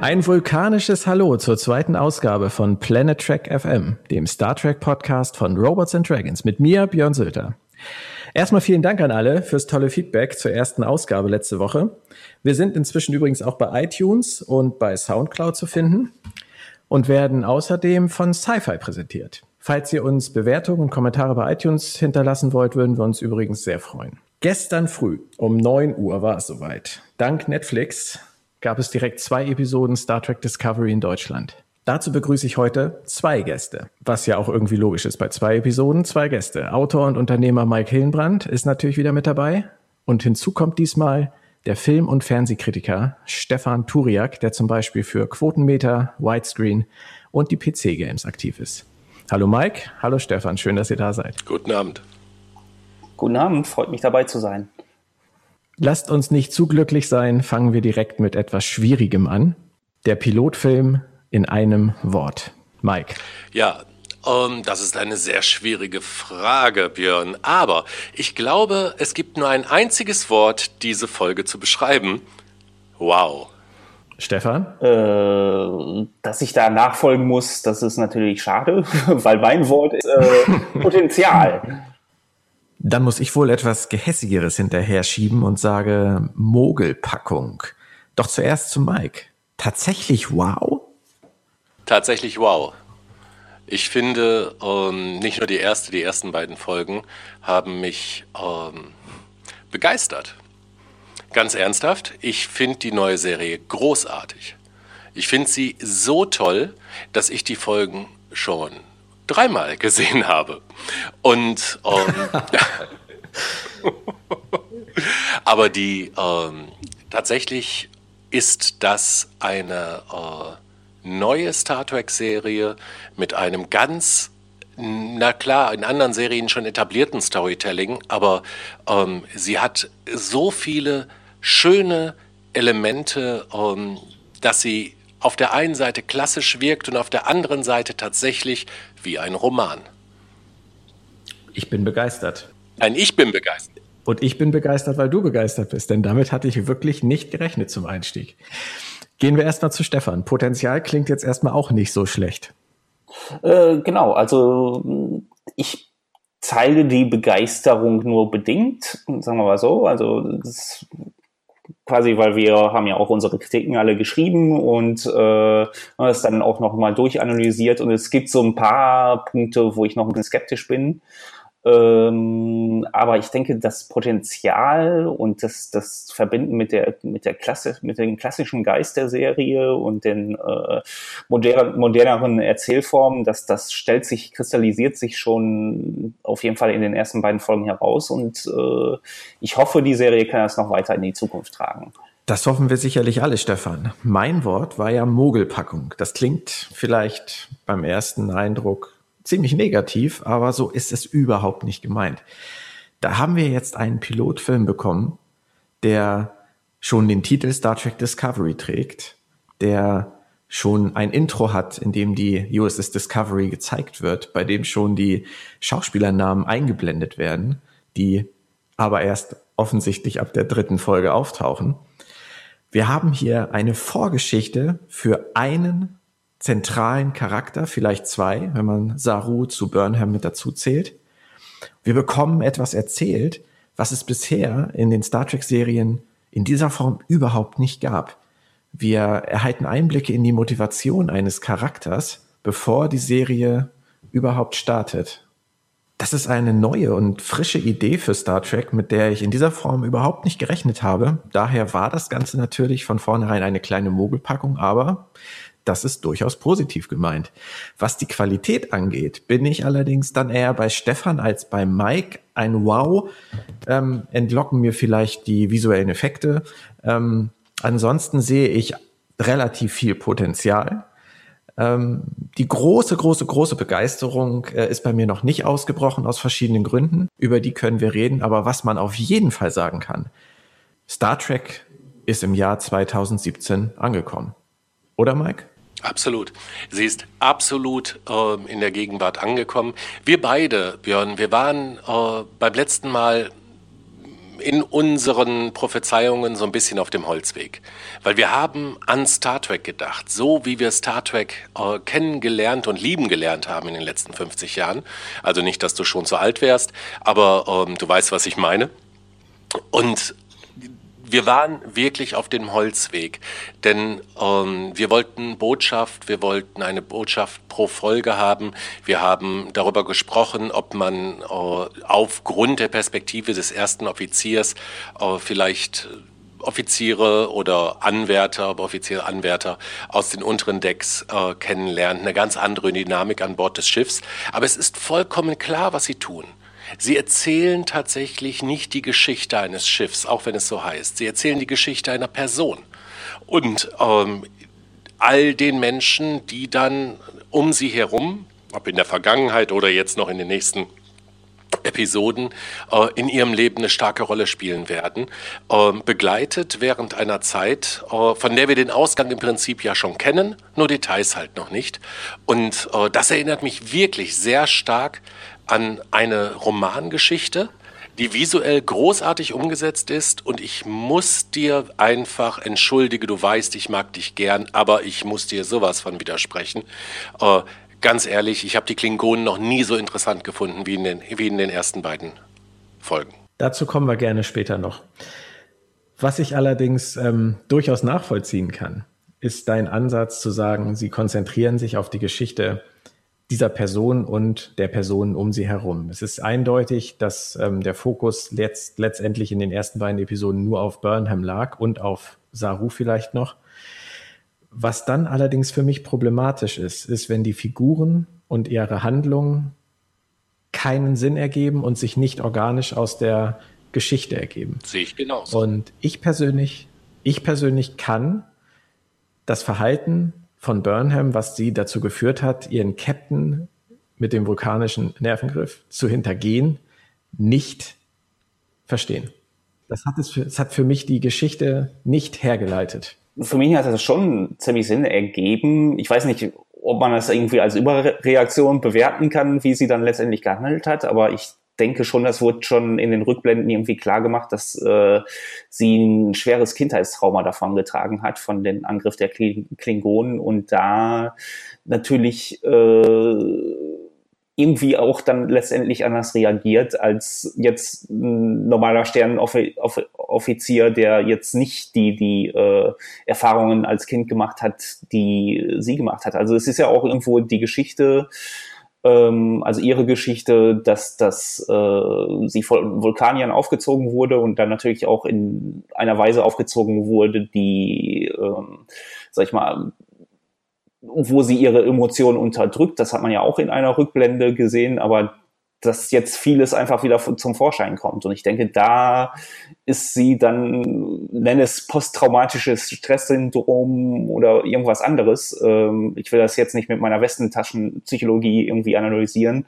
Ein vulkanisches Hallo zur zweiten Ausgabe von Planet Trek FM, dem Star Trek Podcast von Robots and Dragons mit mir, Björn Sülter. Erstmal vielen Dank an alle fürs tolle Feedback zur ersten Ausgabe letzte Woche. Wir sind inzwischen übrigens auch bei iTunes und bei Soundcloud zu finden und werden außerdem von Sci-Fi präsentiert. Falls ihr uns Bewertungen und Kommentare bei iTunes hinterlassen wollt, würden wir uns übrigens sehr freuen. Gestern früh um 9 Uhr war es soweit. Dank Netflix gab es direkt zwei Episoden Star Trek Discovery in Deutschland. Dazu begrüße ich heute zwei Gäste, was ja auch irgendwie logisch ist. Bei zwei Episoden zwei Gäste. Autor und Unternehmer Mike Hillenbrand ist natürlich wieder mit dabei. Und hinzu kommt diesmal der Film- und Fernsehkritiker Stefan Turiak, der zum Beispiel für Quotenmeter, Widescreen und die PC-Games aktiv ist. Hallo Mike, hallo Stefan, schön, dass ihr da seid. Guten Abend. Guten Abend, freut mich dabei zu sein. Lasst uns nicht zu glücklich sein, fangen wir direkt mit etwas Schwierigem an. Der Pilotfilm in einem Wort. Mike. Ja, um, ähm, das ist eine sehr schwierige Frage, Björn. Aber ich glaube, es gibt nur ein einziges Wort, diese Folge zu beschreiben. Wow. Stefan? Äh, dass ich da nachfolgen muss, das ist natürlich schade, weil mein Wort ist äh, Potenzial. Dann muss ich wohl etwas Gehässigeres hinterher schieben und sage Mogelpackung. Doch zuerst zu Mike. Tatsächlich wow? Tatsächlich wow. Ich finde, ähm, nicht nur die erste, die ersten beiden Folgen haben mich ähm, begeistert. Ganz ernsthaft, ich finde die neue Serie großartig. Ich finde sie so toll, dass ich die Folgen schon dreimal gesehen habe. Und ähm, aber die ähm, tatsächlich ist das eine äh, neue Star Trek-Serie mit einem ganz na klar, in anderen Serien schon etablierten Storytelling, aber ähm, sie hat so viele schöne Elemente, ähm, dass sie auf der einen Seite klassisch wirkt und auf der anderen Seite tatsächlich wie ein Roman. Ich bin begeistert. Nein, ich bin begeistert. Und ich bin begeistert, weil du begeistert bist, denn damit hatte ich wirklich nicht gerechnet zum Einstieg. Gehen wir erstmal zu Stefan. Potenzial klingt jetzt erstmal auch nicht so schlecht. Äh, genau, also ich teile die Begeisterung nur bedingt, sagen wir mal so. Also das quasi, weil wir haben ja auch unsere Kritiken alle geschrieben und äh, das dann auch nochmal durchanalysiert und es gibt so ein paar Punkte, wo ich noch ein bisschen skeptisch bin. Ähm, aber ich denke, das Potenzial und das, das Verbinden mit der, mit der Klasse, mit dem klassischen Geist der Serie und den äh, moder moderneren Erzählformen, dass das stellt sich, kristallisiert sich schon auf jeden Fall in den ersten beiden Folgen heraus und äh, ich hoffe, die Serie kann das noch weiter in die Zukunft tragen. Das hoffen wir sicherlich alle, Stefan. Mein Wort war ja Mogelpackung. Das klingt vielleicht beim ersten Eindruck ziemlich negativ, aber so ist es überhaupt nicht gemeint. Da haben wir jetzt einen Pilotfilm bekommen, der schon den Titel Star Trek Discovery trägt, der schon ein Intro hat, in dem die USS Discovery gezeigt wird, bei dem schon die Schauspielernamen eingeblendet werden, die aber erst offensichtlich ab der dritten Folge auftauchen. Wir haben hier eine Vorgeschichte für einen zentralen Charakter, vielleicht zwei, wenn man Saru zu Burnham mit dazu zählt. Wir bekommen etwas erzählt, was es bisher in den Star Trek-Serien in dieser Form überhaupt nicht gab. Wir erhalten Einblicke in die Motivation eines Charakters, bevor die Serie überhaupt startet. Das ist eine neue und frische Idee für Star Trek, mit der ich in dieser Form überhaupt nicht gerechnet habe. Daher war das Ganze natürlich von vornherein eine kleine Mogelpackung, aber das ist durchaus positiv gemeint. Was die Qualität angeht, bin ich allerdings dann eher bei Stefan als bei Mike. Ein Wow ähm, entlocken mir vielleicht die visuellen Effekte. Ähm, ansonsten sehe ich relativ viel Potenzial. Ähm, die große, große, große Begeisterung äh, ist bei mir noch nicht ausgebrochen aus verschiedenen Gründen. Über die können wir reden. Aber was man auf jeden Fall sagen kann, Star Trek ist im Jahr 2017 angekommen. Oder Mike? Absolut. Sie ist absolut äh, in der Gegenwart angekommen. Wir beide, Björn, wir waren äh, beim letzten Mal in unseren Prophezeiungen so ein bisschen auf dem Holzweg. Weil wir haben an Star Trek gedacht, so wie wir Star Trek äh, kennengelernt und lieben gelernt haben in den letzten 50 Jahren. Also nicht, dass du schon so alt wärst, aber ähm, du weißt, was ich meine. Und wir waren wirklich auf dem Holzweg, denn ähm, wir wollten Botschaft, wir wollten eine Botschaft pro Folge haben. Wir haben darüber gesprochen, ob man äh, aufgrund der Perspektive des ersten Offiziers äh, vielleicht Offiziere oder Anwärter, Offiziere, Anwärter aus den unteren Decks äh, kennenlernt, eine ganz andere Dynamik an Bord des Schiffs. Aber es ist vollkommen klar, was sie tun. Sie erzählen tatsächlich nicht die Geschichte eines Schiffs, auch wenn es so heißt. Sie erzählen die Geschichte einer Person. Und ähm, all den Menschen, die dann um sie herum, ob in der Vergangenheit oder jetzt noch in den nächsten Episoden äh, in ihrem Leben eine starke Rolle spielen werden, äh, begleitet während einer Zeit, äh, von der wir den Ausgang im Prinzip ja schon kennen, nur Details halt noch nicht. Und äh, das erinnert mich wirklich sehr stark an eine Romangeschichte, die visuell großartig umgesetzt ist und ich muss dir einfach, entschuldige, du weißt, ich mag dich gern, aber ich muss dir sowas von widersprechen. Äh, ganz ehrlich, ich habe die Klingonen noch nie so interessant gefunden wie in den, wie in den ersten beiden Folgen. Dazu kommen wir gerne später noch. Was ich allerdings ähm, durchaus nachvollziehen kann, ist dein Ansatz zu sagen, sie konzentrieren sich auf die Geschichte dieser Person und der Person um sie herum. Es ist eindeutig, dass ähm, der Fokus letzt, letztendlich in den ersten beiden Episoden nur auf Burnham lag und auf Saru vielleicht noch. Was dann allerdings für mich problematisch ist, ist, wenn die Figuren und ihre Handlungen keinen Sinn ergeben und sich nicht organisch aus der Geschichte ergeben. Sehe ich genauso. Und ich persönlich, ich persönlich kann das Verhalten von Burnham, was sie dazu geführt hat, ihren Captain mit dem vulkanischen Nervengriff zu hintergehen, nicht verstehen. Das hat, es für, das hat für mich die Geschichte nicht hergeleitet. Für mich hat das schon ziemlich Sinn ergeben. Ich weiß nicht, ob man das irgendwie als Überreaktion bewerten kann, wie sie dann letztendlich gehandelt hat, aber ich denke schon, das wurde schon in den Rückblenden irgendwie klar gemacht, dass äh, sie ein schweres Kindheitstrauma davon getragen hat, von dem Angriff der Klingonen und da natürlich äh, irgendwie auch dann letztendlich anders reagiert als jetzt ein normaler Sternenoffizier, der jetzt nicht die, die äh, Erfahrungen als Kind gemacht hat, die sie gemacht hat. Also es ist ja auch irgendwo die Geschichte, ähm, also ihre Geschichte, dass, dass äh, sie von Vulkaniern aufgezogen wurde und dann natürlich auch in einer Weise aufgezogen wurde, die, ähm, sag ich mal, wo sie ihre Emotionen unterdrückt. Das hat man ja auch in einer Rückblende gesehen, aber dass jetzt vieles einfach wieder zum Vorschein kommt. Und ich denke, da ist sie dann, nenne es posttraumatisches Stresssyndrom oder irgendwas anderes. Ähm, ich will das jetzt nicht mit meiner Westentaschenpsychologie irgendwie analysieren.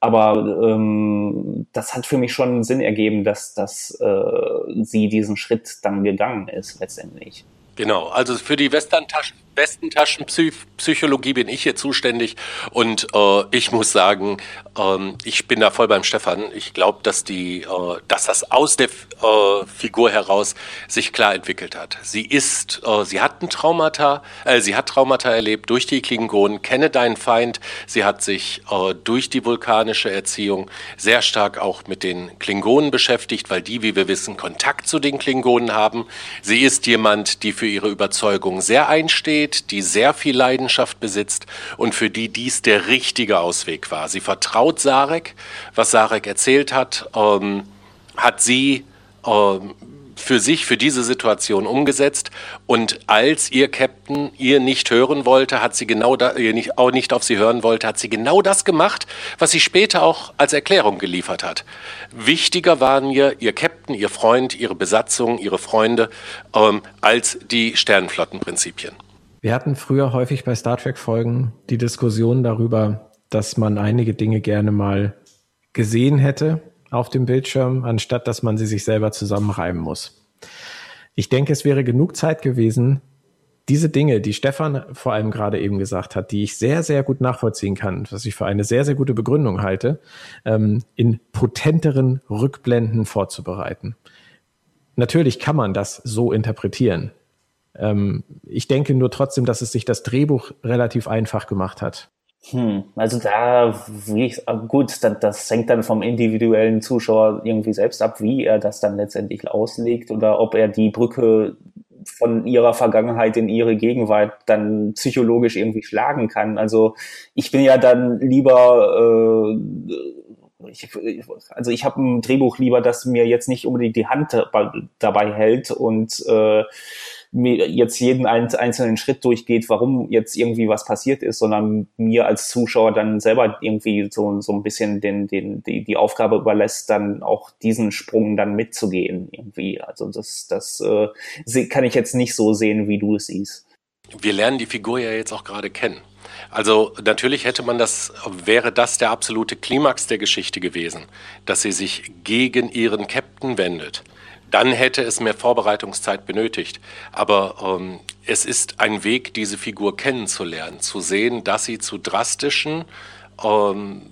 Aber ähm, das hat für mich schon Sinn ergeben, dass, dass äh, sie diesen Schritt dann gegangen ist letztendlich. Genau, also für die Westerntaschen Westentaschenpsychologie bin ich hier zuständig und äh, ich muss sagen, ähm, ich bin da voll beim Stefan. Ich glaube, dass die, äh, dass das aus der äh, Figur heraus sich klar entwickelt hat. Sie ist, äh, sie hat ein Traumata, äh, sie hat Traumata erlebt durch die Klingonen. Kenne deinen Feind. Sie hat sich äh, durch die vulkanische Erziehung sehr stark auch mit den Klingonen beschäftigt, weil die, wie wir wissen, Kontakt zu den Klingonen haben. Sie ist jemand, die für ihre Überzeugung sehr einsteht steht, die sehr viel Leidenschaft besitzt und für die dies der richtige Ausweg war. Sie vertraut Sarek, was Sarek erzählt hat, ähm, hat sie ähm, für sich, für diese Situation umgesetzt. Und als ihr Captain ihr nicht hören wollte, hat sie genau da, ihr nicht, auch nicht auf sie hören wollte, hat sie genau das gemacht, was sie später auch als Erklärung geliefert hat. Wichtiger waren ihr ihr Captain, ihr Freund, ihre Besatzung, ihre Freunde ähm, als die Sternenflottenprinzipien. Wir hatten früher häufig bei Star Trek-Folgen die Diskussion darüber, dass man einige Dinge gerne mal gesehen hätte auf dem Bildschirm, anstatt dass man sie sich selber zusammenreiben muss. Ich denke, es wäre genug Zeit gewesen, diese Dinge, die Stefan vor allem gerade eben gesagt hat, die ich sehr, sehr gut nachvollziehen kann, was ich für eine sehr, sehr gute Begründung halte, ähm, in potenteren Rückblenden vorzubereiten. natürlich kann man das so interpretieren. Ähm, ich denke nur trotzdem, dass es sich das Drehbuch relativ einfach gemacht hat. Hm, also da, wie ich, gut, das, das hängt dann vom individuellen Zuschauer irgendwie selbst ab, wie er das dann letztendlich auslegt oder ob er die Brücke von ihrer Vergangenheit in ihre Gegenwart dann psychologisch irgendwie schlagen kann. Also ich bin ja dann lieber, äh, ich, also ich habe ein Drehbuch lieber, das mir jetzt nicht unbedingt die Hand dabei hält und äh, jetzt jeden einzelnen Schritt durchgeht, warum jetzt irgendwie was passiert ist, sondern mir als Zuschauer dann selber irgendwie so, so ein bisschen den, den, die, die Aufgabe überlässt, dann auch diesen Sprung dann mitzugehen irgendwie. Also das, das äh, kann ich jetzt nicht so sehen, wie du es siehst. Wir lernen die Figur ja jetzt auch gerade kennen. Also natürlich hätte man das, wäre das der absolute Klimax der Geschichte gewesen, dass sie sich gegen ihren Captain wendet dann hätte es mehr Vorbereitungszeit benötigt. Aber ähm, es ist ein Weg, diese Figur kennenzulernen, zu sehen, dass sie zu drastischen ähm,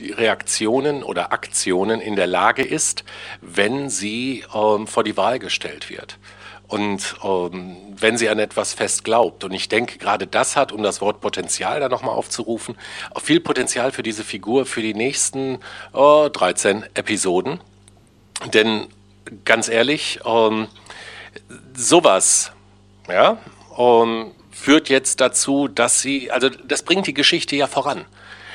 Reaktionen oder Aktionen in der Lage ist, wenn sie ähm, vor die Wahl gestellt wird. Und ähm, wenn sie an etwas fest glaubt. Und ich denke, gerade das hat, um das Wort Potenzial da nochmal aufzurufen, viel Potenzial für diese Figur für die nächsten oh, 13 Episoden. Denn ganz ehrlich, ähm, sowas, ja, ähm, führt jetzt dazu, dass sie, also das bringt die Geschichte ja voran.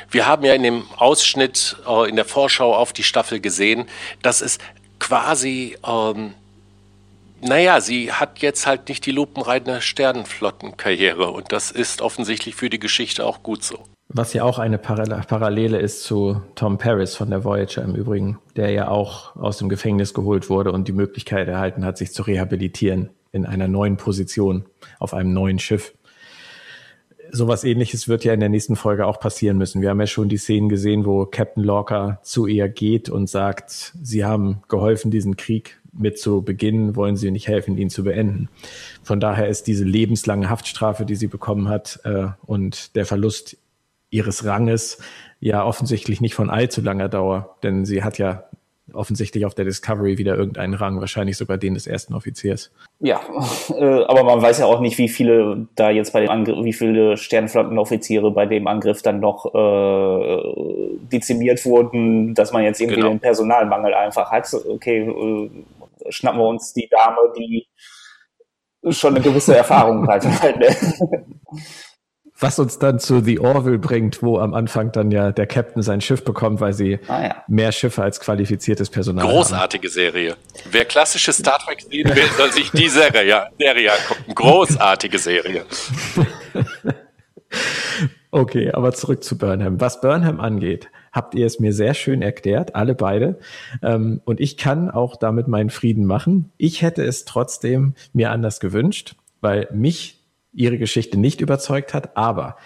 Wir haben ja in dem Ausschnitt äh, in der Vorschau auf die Staffel gesehen, dass es quasi, ähm, naja, sie hat jetzt halt nicht die lupenreine Sternenflottenkarriere und das ist offensichtlich für die Geschichte auch gut so. Was ja auch eine Parallele ist zu Tom Paris von der Voyager im Übrigen, der ja auch aus dem Gefängnis geholt wurde und die Möglichkeit erhalten hat, sich zu rehabilitieren in einer neuen Position auf einem neuen Schiff. Sowas ähnliches wird ja in der nächsten Folge auch passieren müssen. Wir haben ja schon die Szenen gesehen, wo Captain Lorca zu ihr geht und sagt, sie haben geholfen, diesen Krieg mit zu beginnen, wollen sie nicht helfen, ihn zu beenden. Von daher ist diese lebenslange Haftstrafe, die sie bekommen hat, äh, und der Verlust ihres Ranges ja offensichtlich nicht von allzu langer Dauer, denn sie hat ja offensichtlich auf der Discovery wieder irgendeinen Rang, wahrscheinlich sogar den des ersten Offiziers. Ja, äh, aber man weiß ja auch nicht, wie viele da jetzt bei dem Angriff, wie viele Sternflottenoffiziere bei dem Angriff dann noch äh, dezimiert wurden, dass man jetzt irgendwie genau. den Personalmangel einfach hat. Okay, äh, schnappen wir uns die Dame, die schon eine gewisse Erfahrung hat. Was uns dann zu The Orville bringt, wo am Anfang dann ja der Captain sein Schiff bekommt, weil sie ah, ja. mehr Schiffe als qualifiziertes Personal Großartige haben. Serie. Wer klassische Star Trek sehen will, soll sich die Serie, ja, Serie angucken. Großartige Serie. okay, aber zurück zu Burnham. Was Burnham angeht, habt ihr es mir sehr schön erklärt, alle beide. Ähm, und ich kann auch damit meinen Frieden machen. Ich hätte es trotzdem mir anders gewünscht, weil mich ihre Geschichte nicht überzeugt hat, aber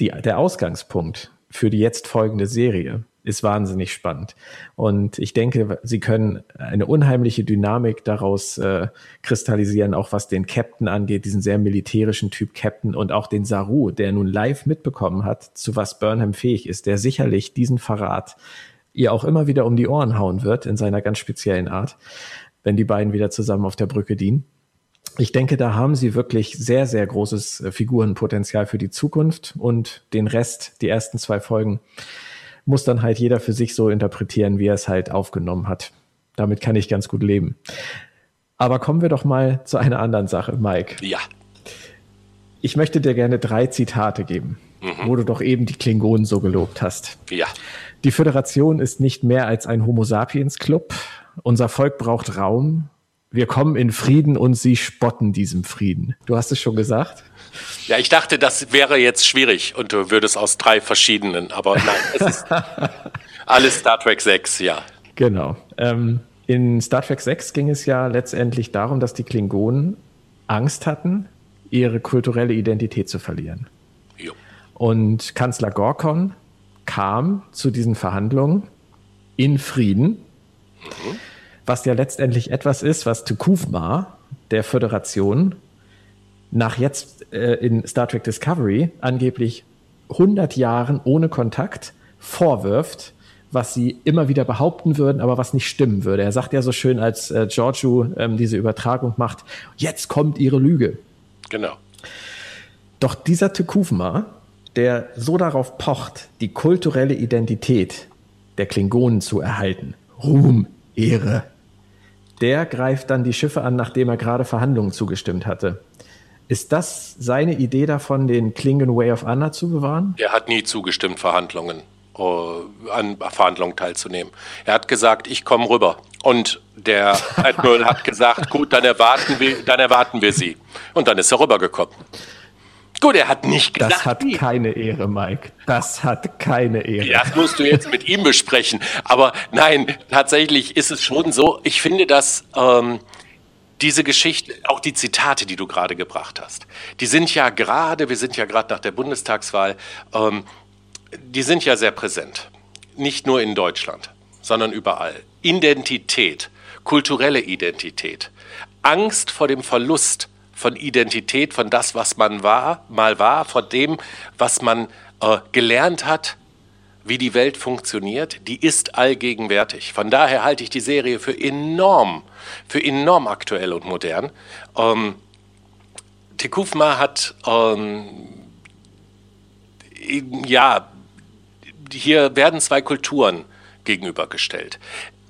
die, der Ausgangspunkt für die jetzt folgende Serie ist wahnsinnig spannend. Und ich denke, sie können eine unheimliche Dynamik daraus äh, kristallisieren, auch was den Captain angeht, diesen sehr militärischen Typ Captain und auch den Saru, der nun live mitbekommen hat, zu was Burnham fähig ist, der sicherlich diesen Verrat ihr auch immer wieder um die Ohren hauen wird in seiner ganz speziellen Art, wenn die beiden wieder zusammen auf der Brücke dienen ich denke, da haben sie wirklich sehr, sehr großes äh, Figurenpotenzial für die Zukunft und den Rest, die ersten zwei Folgen, muss dann halt jeder für sich so interpretieren, wie er es halt aufgenommen hat. Damit kann ich ganz gut leben. Aber kommen wir doch mal zu einer anderen Sache, Mike. Ja. Ich möchte dir gerne drei Zitate geben, mhm. wo du doch eben die Klingonen so gelobt hast. Ja. Die Föderation ist nicht mehr als ein Homo sapiens Club. Unser Volk braucht Raum wir kommen in Frieden und sie spotten diesem Frieden. Du hast es schon gesagt. Ja, ich dachte, das wäre jetzt schwierig und du würdest aus drei verschiedenen, aber nein, es ist alles Star Trek 6, ja. Genau. Ähm, in Star Trek 6 ging es ja letztendlich darum, dass die Klingonen Angst hatten, ihre kulturelle Identität zu verlieren. Jo. Und Kanzler Gorkon kam zu diesen Verhandlungen in Frieden. Mhm was ja letztendlich etwas ist, was Tukufma der Föderation nach jetzt äh, in Star Trek Discovery angeblich 100 Jahren ohne Kontakt vorwirft, was sie immer wieder behaupten würden, aber was nicht stimmen würde. Er sagt ja so schön, als äh, Giorgio ähm, diese Übertragung macht, jetzt kommt ihre Lüge. Genau. Doch dieser Tekufma, der so darauf pocht, die kulturelle Identität der Klingonen zu erhalten, Ruhm, Ehre, der greift dann die Schiffe an, nachdem er gerade Verhandlungen zugestimmt hatte. Ist das seine Idee davon, den Klingon Way of Honor zu bewahren? Er hat nie zugestimmt, Verhandlungen, äh, an Verhandlungen teilzunehmen. Er hat gesagt, ich komme rüber. Und der Admiral hat gesagt, gut, dann erwarten wir, dann erwarten wir Sie. Und dann ist er rübergekommen. Gut, er hat nicht gesagt. Das hat keine Ehre, Mike. Das hat keine Ehre. Das musst du jetzt mit ihm besprechen. Aber nein, tatsächlich ist es schon so. Ich finde, dass ähm, diese Geschichte, auch die Zitate, die du gerade gebracht hast, die sind ja gerade, wir sind ja gerade nach der Bundestagswahl, ähm, die sind ja sehr präsent. Nicht nur in Deutschland, sondern überall. Identität, kulturelle Identität, Angst vor dem Verlust von Identität, von das, was man war, mal war, von dem, was man äh, gelernt hat, wie die Welt funktioniert, die ist allgegenwärtig. Von daher halte ich die Serie für enorm, für enorm aktuell und modern. Ähm, Tekufma hat ähm, ja, hier werden zwei Kulturen gegenübergestellt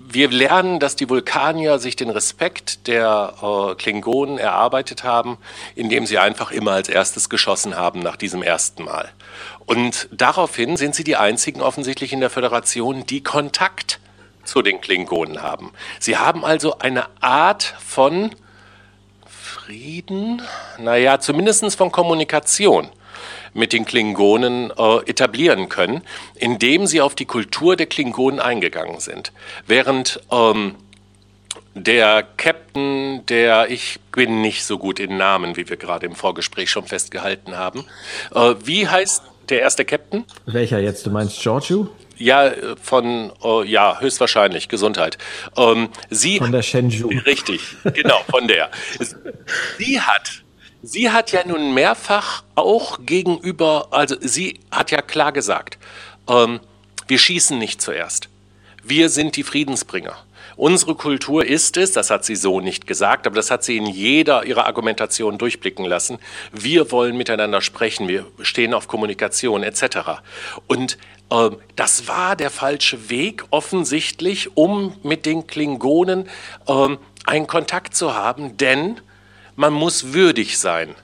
wir lernen, dass die Vulkanier sich den Respekt der äh, Klingonen erarbeitet haben, indem sie einfach immer als erstes geschossen haben nach diesem ersten Mal. Und daraufhin sind sie die einzigen offensichtlich in der Föderation, die Kontakt zu den Klingonen haben. Sie haben also eine Art von Frieden, naja, zumindest von Kommunikation mit den Klingonen äh, etablieren können, indem sie auf die Kultur der Klingonen eingegangen sind. Während ähm, der Captain, der ich bin nicht so gut in Namen, wie wir gerade im Vorgespräch schon festgehalten haben. Äh, wie heißt der erste Captain? Welcher jetzt? Du meinst Giorgio? Ja, von, uh, ja, höchstwahrscheinlich, Gesundheit. Ähm, sie, von der Shenzhou. Richtig, genau, von der. Sie hat Sie hat ja nun mehrfach auch gegenüber, also sie hat ja klar gesagt, ähm, wir schießen nicht zuerst. Wir sind die Friedensbringer. Unsere Kultur ist es, das hat sie so nicht gesagt, aber das hat sie in jeder ihrer Argumentation durchblicken lassen. Wir wollen miteinander sprechen, wir stehen auf Kommunikation etc. Und äh, das war der falsche Weg offensichtlich, um mit den Klingonen äh, einen Kontakt zu haben, denn man muss würdig sein,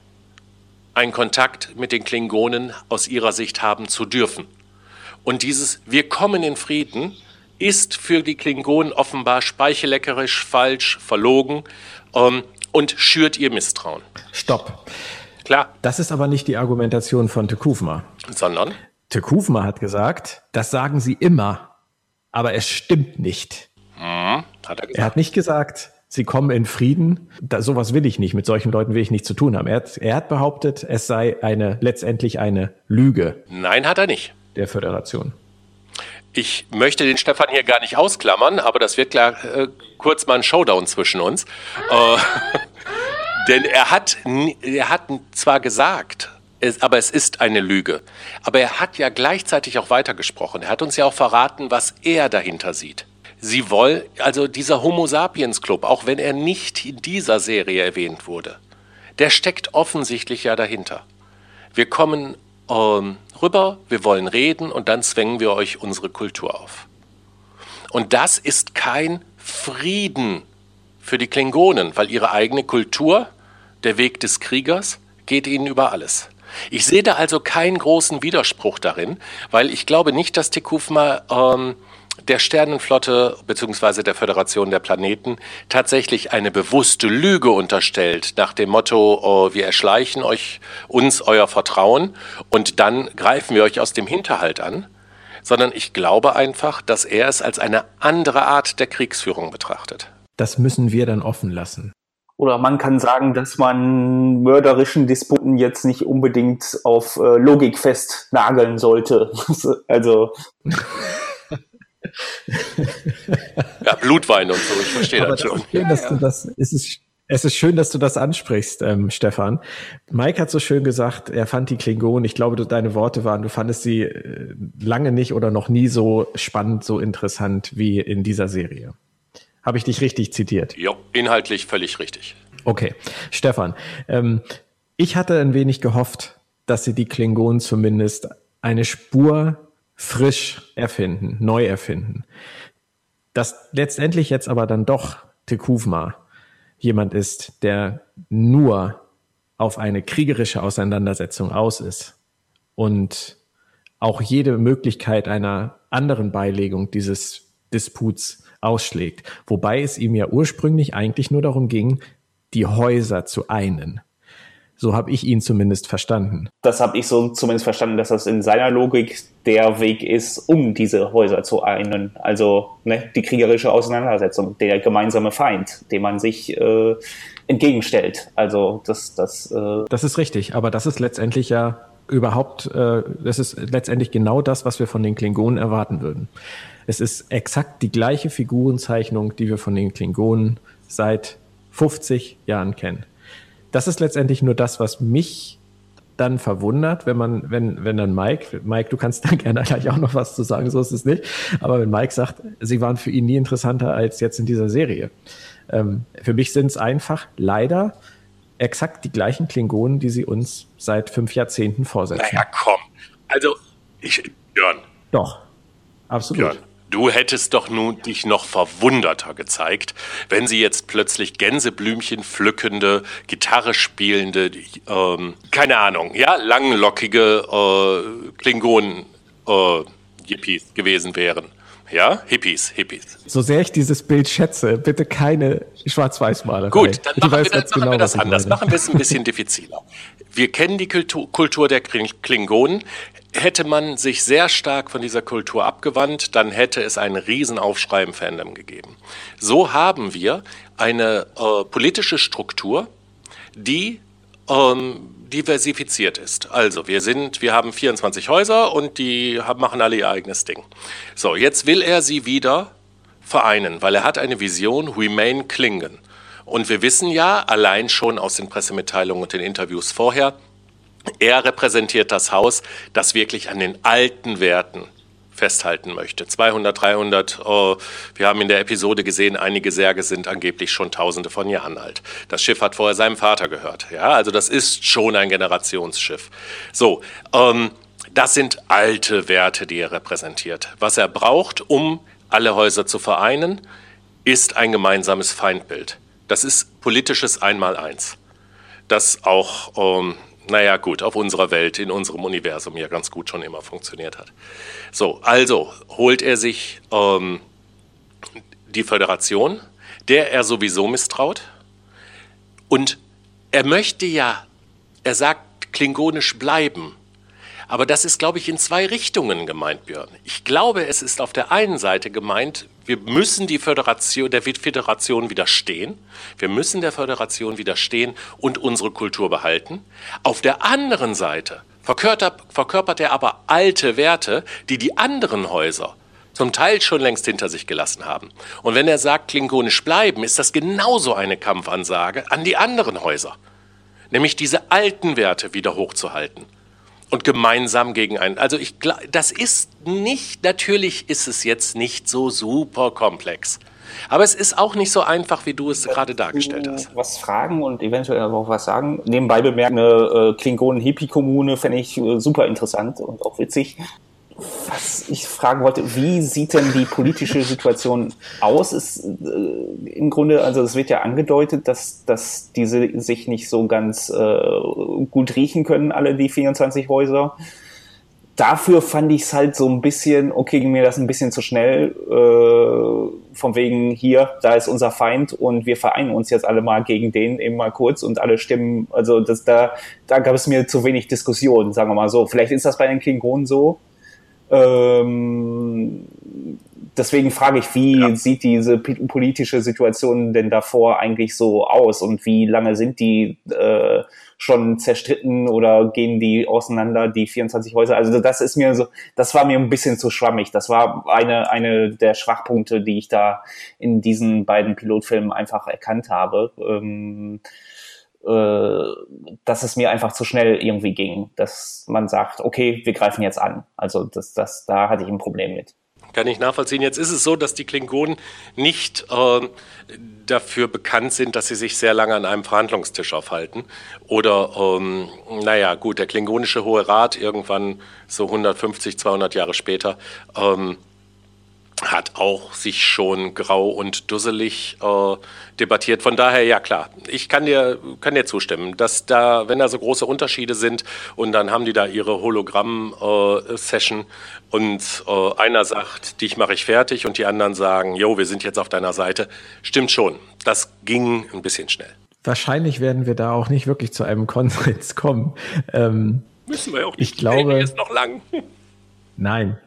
einen Kontakt mit den Klingonen aus ihrer Sicht haben zu dürfen. Und dieses Wir kommen in Frieden ist für die Klingonen offenbar speicheleckerisch, falsch, verlogen ähm, und schürt ihr Misstrauen. Stopp. Klar. Das ist aber nicht die Argumentation von Tekufma. Sondern? Tekufma hat gesagt, das sagen sie immer, aber es stimmt nicht. Hm, hat er, gesagt. er hat nicht gesagt, sie kommen in Frieden. Da, sowas will ich nicht. Mit solchen Leuten will ich nichts zu tun haben. Er hat, er hat behauptet, es sei eine letztendlich eine Lüge. Nein, hat er nicht. Der Föderation. Ich möchte den Stefan hier gar nicht ausklammern, aber das wird klar äh, kurz mal ein Showdown zwischen uns. Äh, denn er hat, er hat zwar gesagt, es, aber es ist eine Lüge. Aber er hat ja gleichzeitig auch weitergesprochen. Er hat uns ja auch verraten, was er dahinter sieht. Sie wollen, also dieser Homo sapiens Club, auch wenn er nicht in dieser Serie erwähnt wurde, der steckt offensichtlich ja dahinter. Wir kommen ähm, rüber, wir wollen reden und dann zwängen wir euch unsere Kultur auf. Und das ist kein Frieden für die Klingonen, weil ihre eigene Kultur, der Weg des Kriegers, geht ihnen über alles. Ich sehe da also keinen großen Widerspruch darin, weil ich glaube nicht, dass Tekufma ähm, der Sternenflotte bzw. der Föderation der Planeten tatsächlich eine bewusste Lüge unterstellt, nach dem Motto, oh, wir erschleichen euch uns euer Vertrauen und dann greifen wir euch aus dem Hinterhalt an, sondern ich glaube einfach, dass er es als eine andere Art der Kriegsführung betrachtet. Das müssen wir dann offen lassen. Oder man kann sagen, dass man mörderischen Disputen jetzt nicht unbedingt auf äh, Logik festnageln sollte. also ja, Blutwein und so, ich verstehe das schon. Das, das, ist es, Es ist schön, dass du das ansprichst, ähm, Stefan. Mike hat so schön gesagt, er fand die Klingonen, ich glaube, deine Worte waren, du fandest sie äh, lange nicht oder noch nie so spannend, so interessant wie in dieser Serie. Habe ich dich richtig zitiert? Ja, inhaltlich völlig richtig. Okay, Stefan, ähm, ich hatte ein wenig gehofft, dass sie die Klingonen zumindest eine Spur frisch erfinden, neu erfinden. Dass letztendlich jetzt aber dann doch Tekuvma jemand ist, der nur auf eine kriegerische Auseinandersetzung aus ist und auch jede Möglichkeit einer anderen Beilegung dieses Disputs ausschlägt. Wobei es ihm ja ursprünglich eigentlich nur darum ging, die Häuser zu einen. So habe ich ihn zumindest verstanden. Das habe ich so zumindest verstanden, dass das in seiner Logik der Weg ist, um diese Häuser zu einen. Also ne, die kriegerische Auseinandersetzung, der gemeinsame Feind, dem man sich äh, entgegenstellt. Also das, das. Äh das ist richtig, aber das ist letztendlich ja überhaupt, äh, das ist letztendlich genau das, was wir von den Klingonen erwarten würden. Es ist exakt die gleiche Figurenzeichnung, die wir von den Klingonen seit 50 Jahren kennen das ist letztendlich nur das, was mich dann verwundert, wenn man, wenn, wenn dann Mike, Mike, du kannst da gerne gleich auch noch was zu sagen, so ist es nicht, aber wenn Mike sagt, sie waren für ihn nie interessanter als jetzt in dieser Serie. Ähm, für mich sind es einfach leider exakt die gleichen Klingonen, die sie uns seit fünf Jahrzehnten vorsetzen. Naja, komm. Also, ich, Björn. Doch, absolut. Björn. Du hättest doch nun dich noch verwunderter gezeigt, wenn sie jetzt plötzlich Gänseblümchen pflückende, Gitarre spielende, ähm, keine Ahnung, ja, langlockige äh, Klingonen äh, Hippies gewesen wären. Ja, Hippies, Hippies. So sehr ich dieses Bild schätze, bitte keine Schwarz-Weiß-Malerei. Gut, dann machen wir, dann machen genau, wir das anders. Machen wir es ein bisschen diffiziler. Wir kennen die Kultur der Klingonen. Hätte man sich sehr stark von dieser Kultur abgewandt, dann hätte es einen Riesenaufschrei im Fandom gegeben. So haben wir eine äh, politische Struktur, die ähm, diversifiziert ist. Also wir sind, wir haben 24 Häuser und die machen alle ihr eigenes Ding. So, jetzt will er sie wieder vereinen, weil er hat eine Vision, Remain Klingen. Und wir wissen ja allein schon aus den Pressemitteilungen und den Interviews vorher, er repräsentiert das Haus, das wirklich an den alten Werten festhalten möchte. 200, 300, oh, wir haben in der Episode gesehen, einige Särge sind angeblich schon tausende von Jahren alt. Das Schiff hat vorher seinem Vater gehört. Ja, also das ist schon ein Generationsschiff. So, ähm, das sind alte Werte, die er repräsentiert. Was er braucht, um alle Häuser zu vereinen, ist ein gemeinsames Feindbild. Das ist politisches Einmaleins. Das auch ähm, naja, gut, auf unserer Welt, in unserem Universum ja ganz gut schon immer funktioniert hat. So, also holt er sich ähm, die Föderation, der er sowieso misstraut. Und er möchte ja, er sagt, klingonisch bleiben. Aber das ist, glaube ich, in zwei Richtungen gemeint, Björn. Ich glaube, es ist auf der einen Seite gemeint, wir müssen die Föderation, der Föderation widerstehen. Wir müssen der Föderation widerstehen und unsere Kultur behalten. Auf der anderen Seite verkörpert, verkörpert er aber alte Werte, die die anderen Häuser zum Teil schon längst hinter sich gelassen haben. Und wenn er sagt, klingonisch bleiben, ist das genauso eine Kampfansage an die anderen Häuser. Nämlich diese alten Werte wieder hochzuhalten und gemeinsam gegen einen. Also ich glaube, das ist nicht, natürlich ist es jetzt nicht so super komplex. Aber es ist auch nicht so einfach, wie du es gerade dargestellt hast. Was fragen und eventuell auch was sagen. Nebenbei bemerken, eine äh, Klingonen-Hippie-Kommune fände ich äh, super interessant und auch witzig was ich fragen wollte, wie sieht denn die politische Situation aus? Ist äh, im Grunde, also es wird ja angedeutet, dass, dass diese sich nicht so ganz äh, gut riechen können, alle die 24 Häuser. Dafür fand ich es halt so ein bisschen, okay, ging mir das ein bisschen zu schnell, äh, von wegen hier, da ist unser Feind und wir vereinen uns jetzt alle mal gegen den eben mal kurz und alle stimmen, also das, da, da gab es mir zu wenig Diskussion, sagen wir mal so. Vielleicht ist das bei den Klingonen so, ähm, deswegen frage ich, wie ja. sieht diese politische Situation denn davor eigentlich so aus und wie lange sind die äh, schon zerstritten oder gehen die auseinander, die 24 Häuser? Also das ist mir so, das war mir ein bisschen zu schwammig. Das war eine, eine der Schwachpunkte, die ich da in diesen beiden Pilotfilmen einfach erkannt habe. Ähm, äh, dass es mir einfach zu schnell irgendwie ging, dass man sagt, okay, wir greifen jetzt an. Also das, das, da hatte ich ein Problem mit. Kann ich nachvollziehen. Jetzt ist es so, dass die Klingonen nicht äh, dafür bekannt sind, dass sie sich sehr lange an einem Verhandlungstisch aufhalten. Oder, ähm, naja, gut, der klingonische Hohe Rat irgendwann so 150, 200 Jahre später ähm, hat auch sich schon grau und dusselig äh, debattiert. Von daher, ja klar, ich kann dir, kann dir zustimmen, dass da, wenn da so große Unterschiede sind und dann haben die da ihre Hologramm-Session äh, und äh, einer sagt, dich mache ich fertig und die anderen sagen, jo, wir sind jetzt auf deiner Seite, stimmt schon. Das ging ein bisschen schnell. Wahrscheinlich werden wir da auch nicht wirklich zu einem Konsens kommen. Ähm, Müssen wir auch nicht. Ich glaube, ist noch lang. Nein,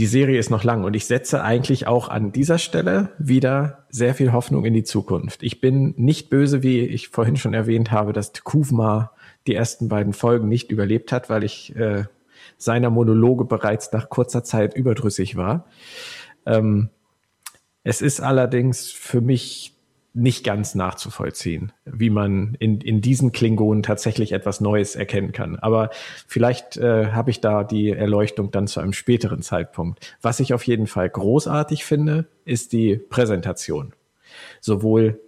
die Serie ist noch lang und ich setze eigentlich auch an dieser Stelle wieder sehr viel Hoffnung in die Zukunft. Ich bin nicht böse, wie ich vorhin schon erwähnt habe, dass Kuvma die ersten beiden Folgen nicht überlebt hat, weil ich äh, seiner Monologe bereits nach kurzer Zeit überdrüssig war. Ähm, es ist allerdings für mich nicht ganz nachzuvollziehen, wie man in, in diesen Klingonen tatsächlich etwas Neues erkennen kann. Aber vielleicht äh, habe ich da die Erleuchtung dann zu einem späteren Zeitpunkt. Was ich auf jeden Fall großartig finde, ist die Präsentation. Sowohl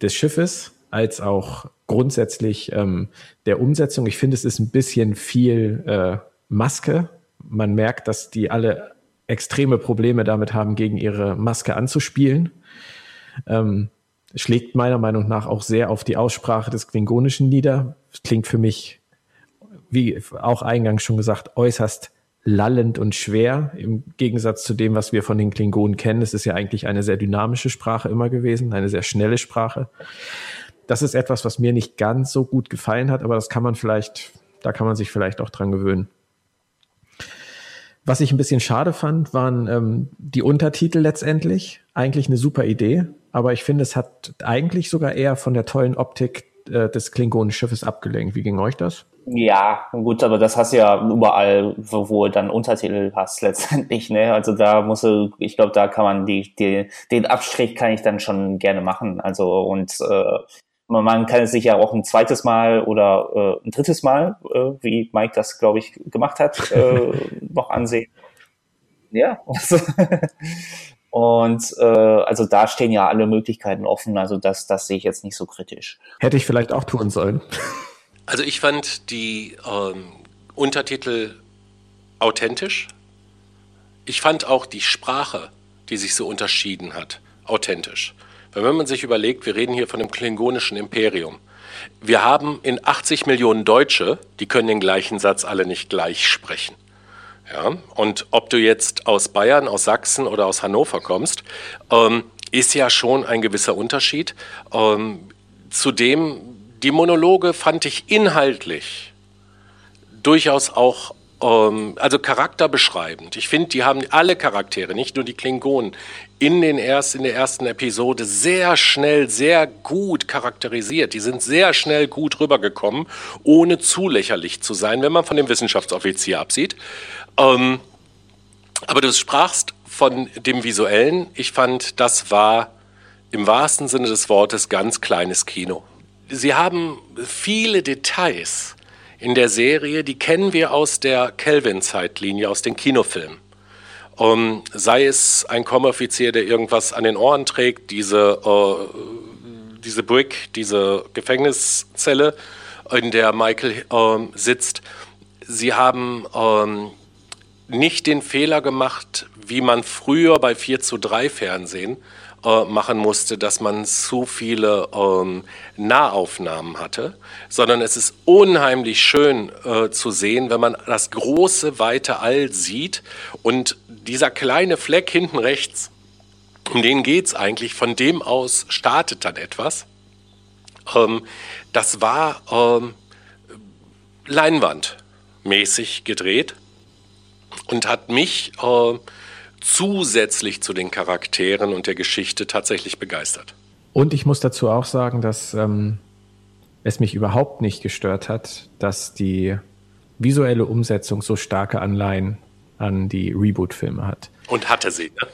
des Schiffes als auch grundsätzlich ähm, der Umsetzung. Ich finde, es ist ein bisschen viel äh, Maske. Man merkt, dass die alle extreme Probleme damit haben, gegen ihre Maske anzuspielen. Ähm, schlägt meiner Meinung nach auch sehr auf die Aussprache des Klingonischen nieder. Klingt für mich, wie auch eingangs schon gesagt, äußerst lallend und schwer im Gegensatz zu dem, was wir von den Klingonen kennen. Es ist ja eigentlich eine sehr dynamische Sprache immer gewesen, eine sehr schnelle Sprache. Das ist etwas, was mir nicht ganz so gut gefallen hat, aber das kann man vielleicht, da kann man sich vielleicht auch dran gewöhnen. Was ich ein bisschen schade fand, waren ähm, die Untertitel letztendlich. Eigentlich eine super Idee, aber ich finde, es hat eigentlich sogar eher von der tollen Optik äh, des Klingonenschiffes abgelenkt. Wie ging euch das? Ja, gut, aber das hast du ja überall, wo, dann Untertitel hast letztendlich, ne? Also da muss ich glaube, da kann man die, die, den Abstrich kann ich dann schon gerne machen. Also und äh, man kann es sich ja auch ein zweites Mal oder äh, ein drittes Mal, äh, wie Mike das, glaube ich, gemacht hat, äh, noch ansehen. Ja. Und äh, also da stehen ja alle Möglichkeiten offen. Also das, das sehe ich jetzt nicht so kritisch. Hätte ich vielleicht auch tun sollen. Also ich fand die ähm, Untertitel authentisch. Ich fand auch die Sprache, die sich so unterschieden hat, authentisch. Weil wenn man sich überlegt, wir reden hier von dem klingonischen Imperium. Wir haben in 80 Millionen Deutsche, die können den gleichen Satz alle nicht gleich sprechen. Ja, und ob du jetzt aus Bayern, aus Sachsen oder aus Hannover kommst, ähm, ist ja schon ein gewisser Unterschied. Ähm, zudem, die Monologe fand ich inhaltlich durchaus auch ähm, also charakterbeschreibend. Ich finde, die haben alle Charaktere, nicht nur die Klingonen, in, den erst, in der ersten Episode sehr schnell, sehr gut charakterisiert. Die sind sehr schnell gut rübergekommen, ohne zu lächerlich zu sein, wenn man von dem Wissenschaftsoffizier absieht. Ähm, aber du sprachst von dem Visuellen. Ich fand, das war im wahrsten Sinne des Wortes ganz kleines Kino. Sie haben viele Details in der Serie, die kennen wir aus der Kelvin-Zeitlinie, aus den Kinofilmen. Um, sei es ein Komoffizier, der irgendwas an den Ohren trägt, diese, äh, diese Brick, diese Gefängniszelle, in der Michael äh, sitzt. Sie haben ähm, nicht den Fehler gemacht, wie man früher bei 4 zu 3 Fernsehen äh, machen musste, dass man zu viele ähm, Nahaufnahmen hatte, sondern es ist unheimlich schön äh, zu sehen, wenn man das große, weite All sieht und dieser kleine Fleck hinten rechts, um den geht es eigentlich, von dem aus startet dann etwas. Ähm, das war ähm, leinwandmäßig gedreht und hat mich äh, zusätzlich zu den Charakteren und der Geschichte tatsächlich begeistert. Und ich muss dazu auch sagen, dass ähm, es mich überhaupt nicht gestört hat, dass die visuelle Umsetzung so starke Anleihen an die Reboot-Filme hat. Und hatte sie. Ne?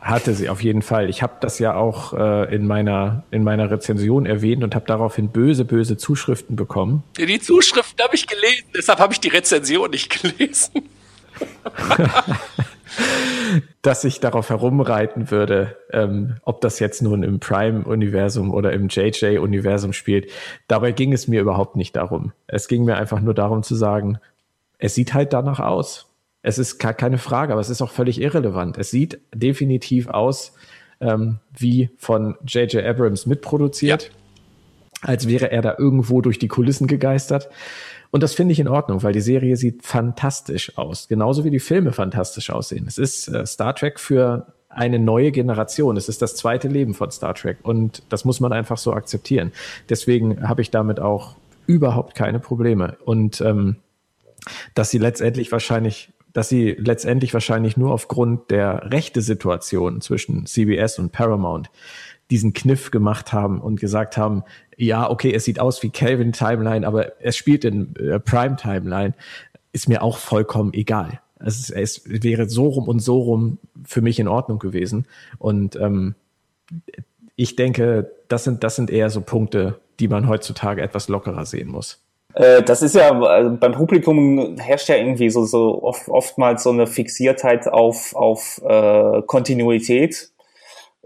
Hatte sie auf jeden Fall. Ich habe das ja auch äh, in, meiner, in meiner Rezension erwähnt und habe daraufhin böse, böse Zuschriften bekommen. Die Zuschriften habe ich gelesen, deshalb habe ich die Rezension nicht gelesen. dass ich darauf herumreiten würde, ähm, ob das jetzt nun im Prime-Universum oder im JJ-Universum spielt. Dabei ging es mir überhaupt nicht darum. Es ging mir einfach nur darum zu sagen, es sieht halt danach aus. Es ist keine Frage, aber es ist auch völlig irrelevant. Es sieht definitiv aus ähm, wie von J.J. Abrams mitproduziert, ja. als wäre er da irgendwo durch die Kulissen gegeistert. Und das finde ich in Ordnung, weil die Serie sieht fantastisch aus. Genauso wie die Filme fantastisch aussehen. Es ist äh, Star Trek für eine neue Generation. Es ist das zweite Leben von Star Trek. Und das muss man einfach so akzeptieren. Deswegen habe ich damit auch überhaupt keine Probleme. Und ähm, dass sie letztendlich wahrscheinlich dass sie letztendlich wahrscheinlich nur aufgrund der rechte Situation zwischen CBS und Paramount diesen Kniff gemacht haben und gesagt haben, ja, okay, es sieht aus wie Calvin Timeline, aber es spielt in äh, Prime Timeline, ist mir auch vollkommen egal. Es, es wäre so rum und so rum für mich in Ordnung gewesen. Und ähm, ich denke, das sind, das sind eher so Punkte, die man heutzutage etwas lockerer sehen muss. Äh, das ist ja also beim Publikum herrscht ja irgendwie so, so oft, oftmals so eine Fixiertheit auf, auf äh, Kontinuität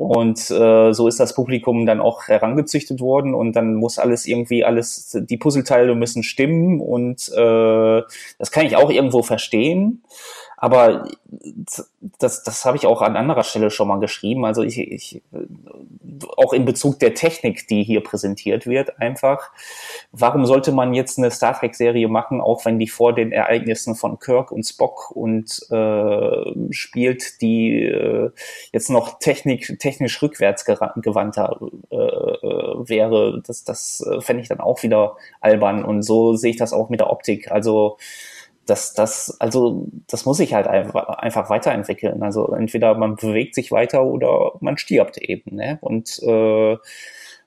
und äh, so ist das Publikum dann auch herangezüchtet worden und dann muss alles irgendwie alles, die Puzzleteile müssen stimmen und äh, das kann ich auch irgendwo verstehen. Aber das, das habe ich auch an anderer Stelle schon mal geschrieben. Also ich, ich auch in Bezug der Technik, die hier präsentiert wird, einfach, warum sollte man jetzt eine Star Trek-Serie machen, auch wenn die vor den Ereignissen von Kirk und Spock und äh, spielt, die äh, jetzt noch technik, technisch rückwärts gewandter äh, äh, wäre. Das, das äh, fände ich dann auch wieder albern. Und so sehe ich das auch mit der Optik. Also das, das, also, das muss sich halt einfach, weiterentwickeln. Also entweder man bewegt sich weiter oder man stirbt eben. Ne? Und äh,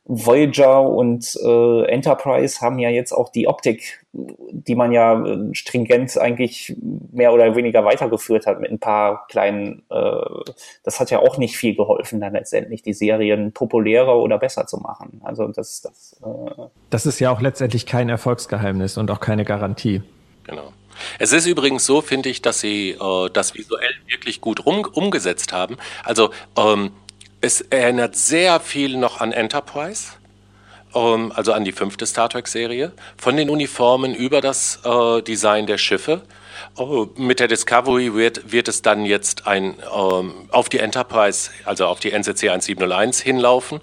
Voyager und äh, Enterprise haben ja jetzt auch die Optik, die man ja äh, stringent eigentlich mehr oder weniger weitergeführt hat mit ein paar kleinen, äh, das hat ja auch nicht viel geholfen, dann letztendlich die Serien populärer oder besser zu machen. Also das, das, äh das ist ja auch letztendlich kein Erfolgsgeheimnis und auch keine Garantie. Genau. Es ist übrigens so, finde ich, dass sie äh, das visuell wirklich gut rum, umgesetzt haben. Also ähm, es erinnert sehr viel noch an Enterprise, ähm, also an die fünfte Star Trek-Serie, von den Uniformen über das äh, Design der Schiffe. Oh, mit der Discovery wird, wird es dann jetzt ein, ähm, auf die Enterprise, also auf die NCC 1701 hinlaufen.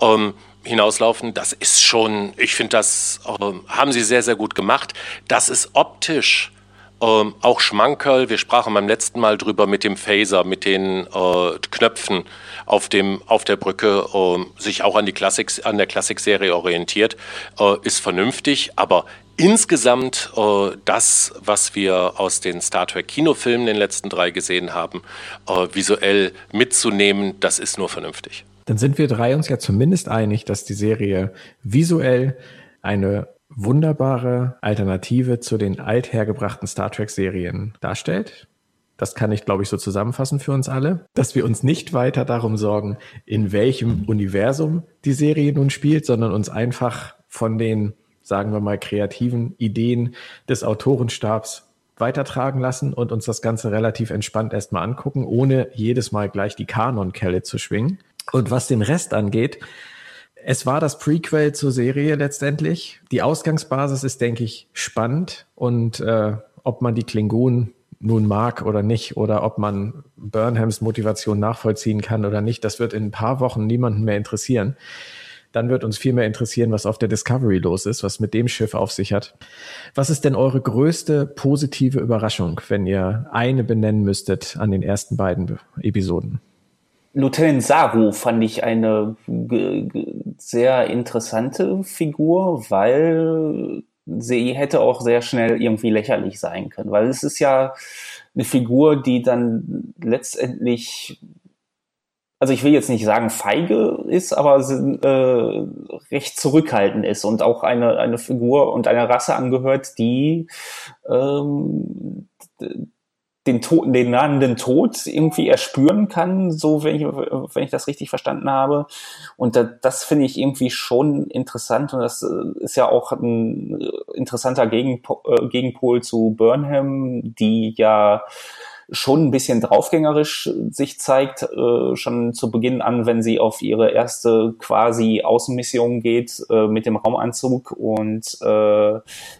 Ähm, hinauslaufen, das ist schon, ich finde, das äh, haben sie sehr, sehr gut gemacht. Das ist optisch ähm, auch Schmankerl. Wir sprachen beim letzten Mal drüber mit dem Phaser, mit den äh, Knöpfen auf, dem, auf der Brücke, äh, sich auch an, die Klassik, an der Klassik-Serie orientiert, äh, ist vernünftig, aber insgesamt äh, das, was wir aus den Star Trek Kinofilmen den letzten drei gesehen haben, äh, visuell mitzunehmen, das ist nur vernünftig. Dann sind wir drei uns ja zumindest einig, dass die Serie visuell eine wunderbare Alternative zu den althergebrachten Star Trek-Serien darstellt. Das kann ich, glaube ich, so zusammenfassen für uns alle, dass wir uns nicht weiter darum sorgen, in welchem Universum die Serie nun spielt, sondern uns einfach von den, sagen wir mal, kreativen Ideen des Autorenstabs weitertragen lassen und uns das Ganze relativ entspannt erstmal angucken, ohne jedes Mal gleich die Kanonkelle zu schwingen. Und was den Rest angeht, es war das Prequel zur Serie letztendlich. Die Ausgangsbasis ist, denke ich, spannend und äh, ob man die Klingonen nun mag oder nicht oder ob man Burnhams Motivation nachvollziehen kann oder nicht, das wird in ein paar Wochen niemanden mehr interessieren. Dann wird uns viel mehr interessieren, was auf der Discovery los ist, was mit dem Schiff auf sich hat. Was ist denn eure größte positive Überraschung, wenn ihr eine benennen müsstet an den ersten beiden Episoden? Lieutenant Saru fand ich eine sehr interessante Figur, weil sie hätte auch sehr schnell irgendwie lächerlich sein können, weil es ist ja eine Figur, die dann letztendlich, also ich will jetzt nicht sagen feige ist, aber äh, recht zurückhaltend ist und auch eine, eine Figur und eine Rasse angehört, die ähm, den, Tod, den nahenden Tod irgendwie erspüren kann, so wenn ich, wenn ich das richtig verstanden habe. Und das, das finde ich irgendwie schon interessant und das äh, ist ja auch ein interessanter Gegenpol, äh, Gegenpol zu Burnham, die ja schon ein bisschen draufgängerisch sich zeigt, äh, schon zu Beginn an, wenn sie auf ihre erste quasi Außenmission geht äh, mit dem Raumanzug. Und äh,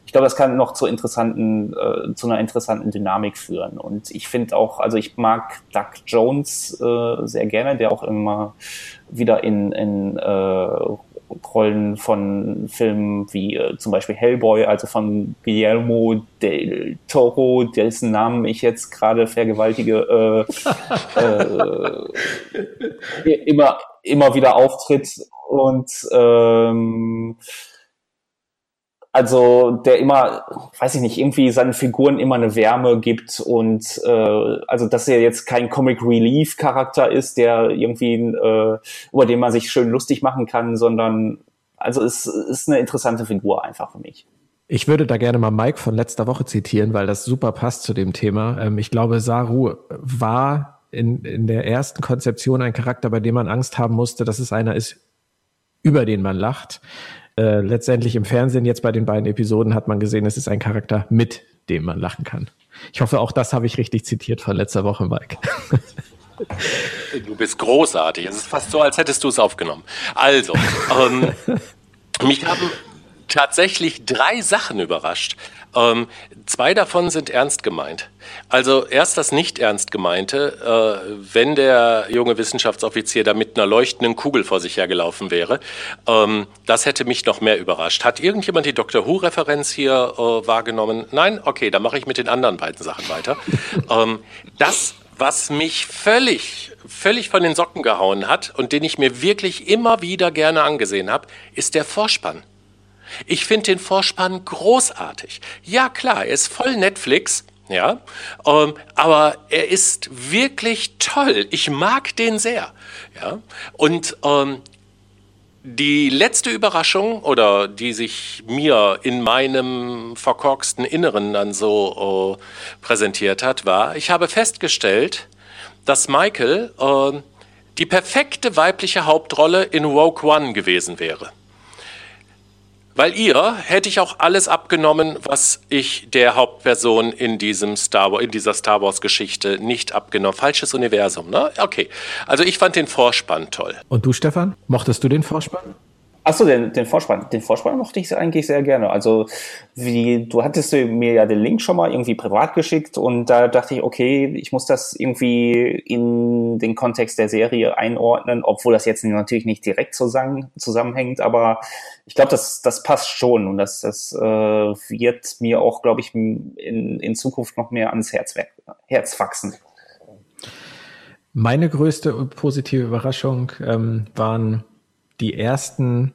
ich glaube, das kann noch zu interessanten, äh, zu einer interessanten Dynamik führen. Und ich finde auch, also ich mag Doug Jones äh, sehr gerne, der auch immer wieder in, in äh, Rollen von Filmen wie äh, zum Beispiel Hellboy, also von Guillermo del Toro, dessen Namen ich jetzt gerade vergewaltige, äh, äh, immer, immer wieder auftritt. Und ähm, also der immer, weiß ich nicht, irgendwie seinen Figuren immer eine Wärme gibt und äh, also dass er jetzt kein Comic Relief Charakter ist, der irgendwie äh, über den man sich schön lustig machen kann, sondern also es ist eine interessante Figur einfach für mich. Ich würde da gerne mal Mike von letzter Woche zitieren, weil das super passt zu dem Thema. Ähm, ich glaube, Saru war in, in der ersten Konzeption ein Charakter, bei dem man Angst haben musste, dass es einer ist, über den man lacht. Äh, letztendlich im Fernsehen jetzt bei den beiden Episoden hat man gesehen, es ist ein Charakter, mit dem man lachen kann. Ich hoffe, auch das habe ich richtig zitiert von letzter Woche, Mike. Du bist großartig. Es ist fast so, als hättest du es aufgenommen. Also, ähm, mich haben tatsächlich drei Sachen überrascht. Ähm, zwei davon sind ernst gemeint. Also erst das nicht ernst gemeinte, äh, wenn der junge Wissenschaftsoffizier da mit einer leuchtenden Kugel vor sich hergelaufen wäre, ähm, das hätte mich noch mehr überrascht. Hat irgendjemand die Doctor Who-Referenz hier äh, wahrgenommen? Nein? Okay, dann mache ich mit den anderen beiden Sachen weiter. ähm, das, was mich völlig, völlig von den Socken gehauen hat und den ich mir wirklich immer wieder gerne angesehen habe, ist der Vorspann. Ich finde den Vorspann großartig. Ja, klar, er ist voll Netflix, ja, ähm, aber er ist wirklich toll. Ich mag den sehr, ja. Und ähm, die letzte Überraschung oder die sich mir in meinem verkorksten Inneren dann so äh, präsentiert hat, war, ich habe festgestellt, dass Michael äh, die perfekte weibliche Hauptrolle in Rogue One gewesen wäre. Weil ihr hätte ich auch alles abgenommen, was ich der Hauptperson in diesem Star Wars, in dieser Star Wars Geschichte nicht abgenommen. Falsches Universum, ne? Okay. Also ich fand den Vorspann toll. Und du, Stefan? Mochtest du den Vorspann? Achso, den, den Vorspann. Den Vorspann mochte ich eigentlich sehr gerne. Also, wie, du hattest mir ja den Link schon mal irgendwie privat geschickt und da dachte ich, okay, ich muss das irgendwie in den Kontext der Serie einordnen, obwohl das jetzt natürlich nicht direkt zusammen, zusammenhängt, aber ich glaube, das, das passt schon und das, das äh, wird mir auch, glaube ich, in, in Zukunft noch mehr ans Herz, Herz wachsen. Meine größte positive Überraschung ähm, waren die ersten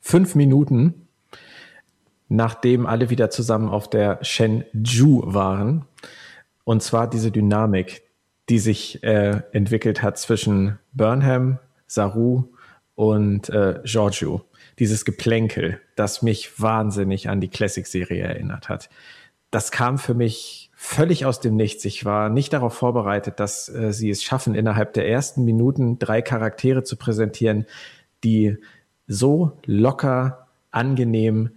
fünf Minuten, nachdem alle wieder zusammen auf der Shenzhou waren. Und zwar diese Dynamik, die sich äh, entwickelt hat zwischen Burnham, Saru und äh, Giorgio. Dieses Geplänkel, das mich wahnsinnig an die Classic-Serie erinnert hat. Das kam für mich völlig aus dem Nichts. Ich war nicht darauf vorbereitet, dass äh, sie es schaffen, innerhalb der ersten Minuten drei Charaktere zu präsentieren, die so locker, angenehm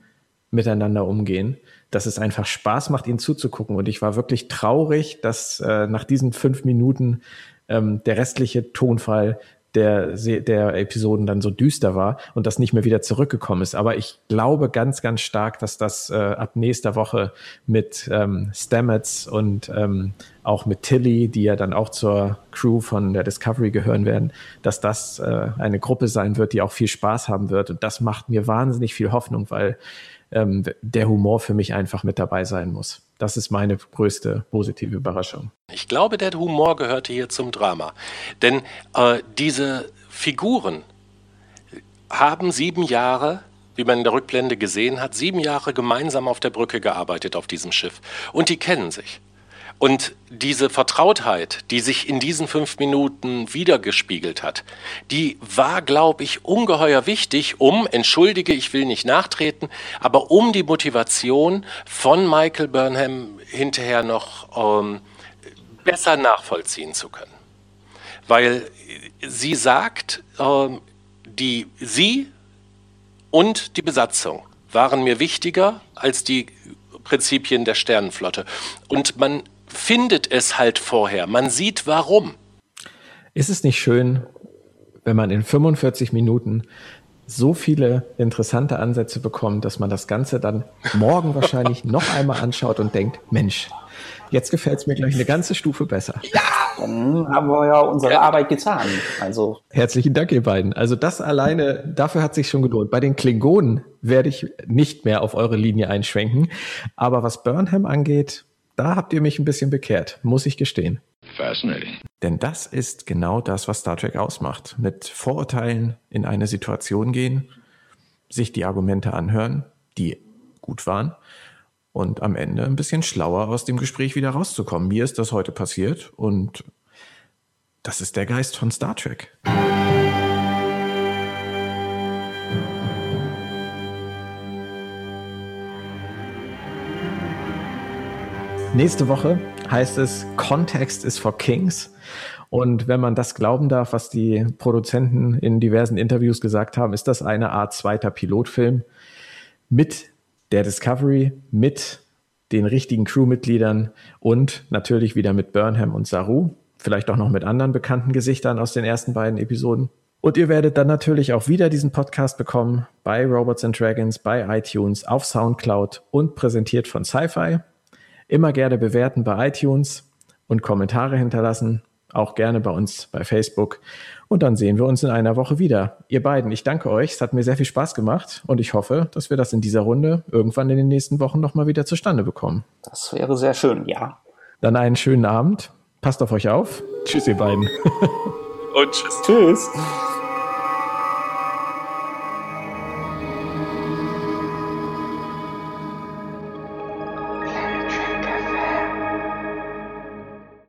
miteinander umgehen, dass es einfach Spaß macht, ihnen zuzugucken. Und ich war wirklich traurig, dass äh, nach diesen fünf Minuten ähm, der restliche Tonfall der, der Episoden dann so düster war und das nicht mehr wieder zurückgekommen ist. Aber ich glaube ganz, ganz stark, dass das äh, ab nächster Woche mit ähm, Stamets und ähm, auch mit Tilly, die ja dann auch zur Crew von der Discovery gehören werden, dass das äh, eine Gruppe sein wird, die auch viel Spaß haben wird. Und das macht mir wahnsinnig viel Hoffnung, weil ähm, der Humor für mich einfach mit dabei sein muss. Das ist meine größte positive Überraschung. Ich glaube, der Humor gehörte hier zum Drama. Denn äh, diese Figuren haben sieben Jahre wie man in der Rückblende gesehen hat, sieben Jahre gemeinsam auf der Brücke gearbeitet auf diesem Schiff. Und die kennen sich. Und diese Vertrautheit, die sich in diesen fünf Minuten wiedergespiegelt hat, die war, glaube ich, ungeheuer wichtig, um, entschuldige, ich will nicht nachtreten, aber um die Motivation von Michael Burnham hinterher noch ähm, besser nachvollziehen zu können. Weil sie sagt, ähm, die, sie und die Besatzung waren mir wichtiger als die Prinzipien der Sternenflotte. Und man findet es halt vorher. Man sieht warum. Ist es nicht schön, wenn man in 45 Minuten so viele interessante Ansätze bekommt, dass man das Ganze dann morgen wahrscheinlich noch einmal anschaut und denkt, Mensch, jetzt gefällt es mir gleich eine ganze Stufe besser. Ja, dann haben wir ja unsere ja. Arbeit getan. Also herzlichen Dank, ihr beiden. Also das alleine, dafür hat sich schon gelohnt. Bei den Klingonen werde ich nicht mehr auf eure Linie einschwenken, aber was Burnham angeht, da habt ihr mich ein bisschen bekehrt, muss ich gestehen. Fascinating. Denn das ist genau das, was Star Trek ausmacht. Mit Vorurteilen in eine Situation gehen, sich die Argumente anhören, die gut waren, und am Ende ein bisschen schlauer aus dem Gespräch wieder rauszukommen. Mir ist das heute passiert und das ist der Geist von Star Trek. Nächste Woche heißt es Context is for Kings. Und wenn man das glauben darf, was die Produzenten in diversen Interviews gesagt haben, ist das eine Art zweiter Pilotfilm mit der Discovery, mit den richtigen Crewmitgliedern und natürlich wieder mit Burnham und Saru. Vielleicht auch noch mit anderen bekannten Gesichtern aus den ersten beiden Episoden. Und ihr werdet dann natürlich auch wieder diesen Podcast bekommen bei Robots and Dragons, bei iTunes, auf Soundcloud und präsentiert von Sci-Fi. Immer gerne bewerten bei iTunes und Kommentare hinterlassen. Auch gerne bei uns bei Facebook. Und dann sehen wir uns in einer Woche wieder. Ihr beiden, ich danke euch. Es hat mir sehr viel Spaß gemacht und ich hoffe, dass wir das in dieser Runde irgendwann in den nächsten Wochen nochmal wieder zustande bekommen. Das wäre sehr schön, ja. Dann einen schönen Abend. Passt auf euch auf. Tschüss, ihr beiden. und tschüss. Tschüss.